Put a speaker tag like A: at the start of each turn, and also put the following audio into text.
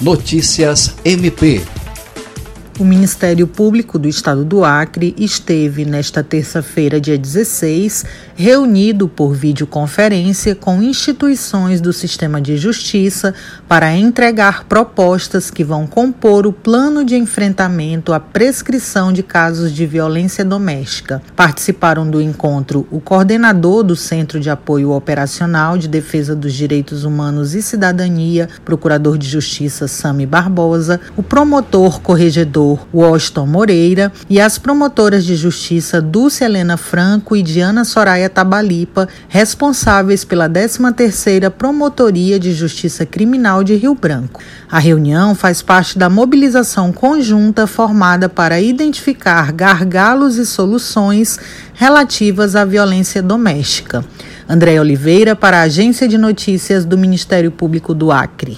A: Notícias MP
B: o Ministério Público do Estado do Acre esteve, nesta terça-feira, dia 16, reunido por videoconferência com instituições do sistema de justiça para entregar propostas que vão compor o plano de enfrentamento à prescrição de casos de violência doméstica. Participaram do encontro o coordenador do Centro de Apoio Operacional de Defesa dos Direitos Humanos e Cidadania, Procurador de Justiça Sami Barbosa, o promotor corregedor promotor Washington Moreira e as promotoras de justiça Dulce Helena Franco e Diana Soraya Tabalipa, responsáveis pela 13ª Promotoria de Justiça Criminal de Rio Branco. A reunião faz parte da mobilização conjunta formada para identificar gargalos e soluções relativas à violência doméstica. André Oliveira para a Agência de Notícias do Ministério Público do Acre.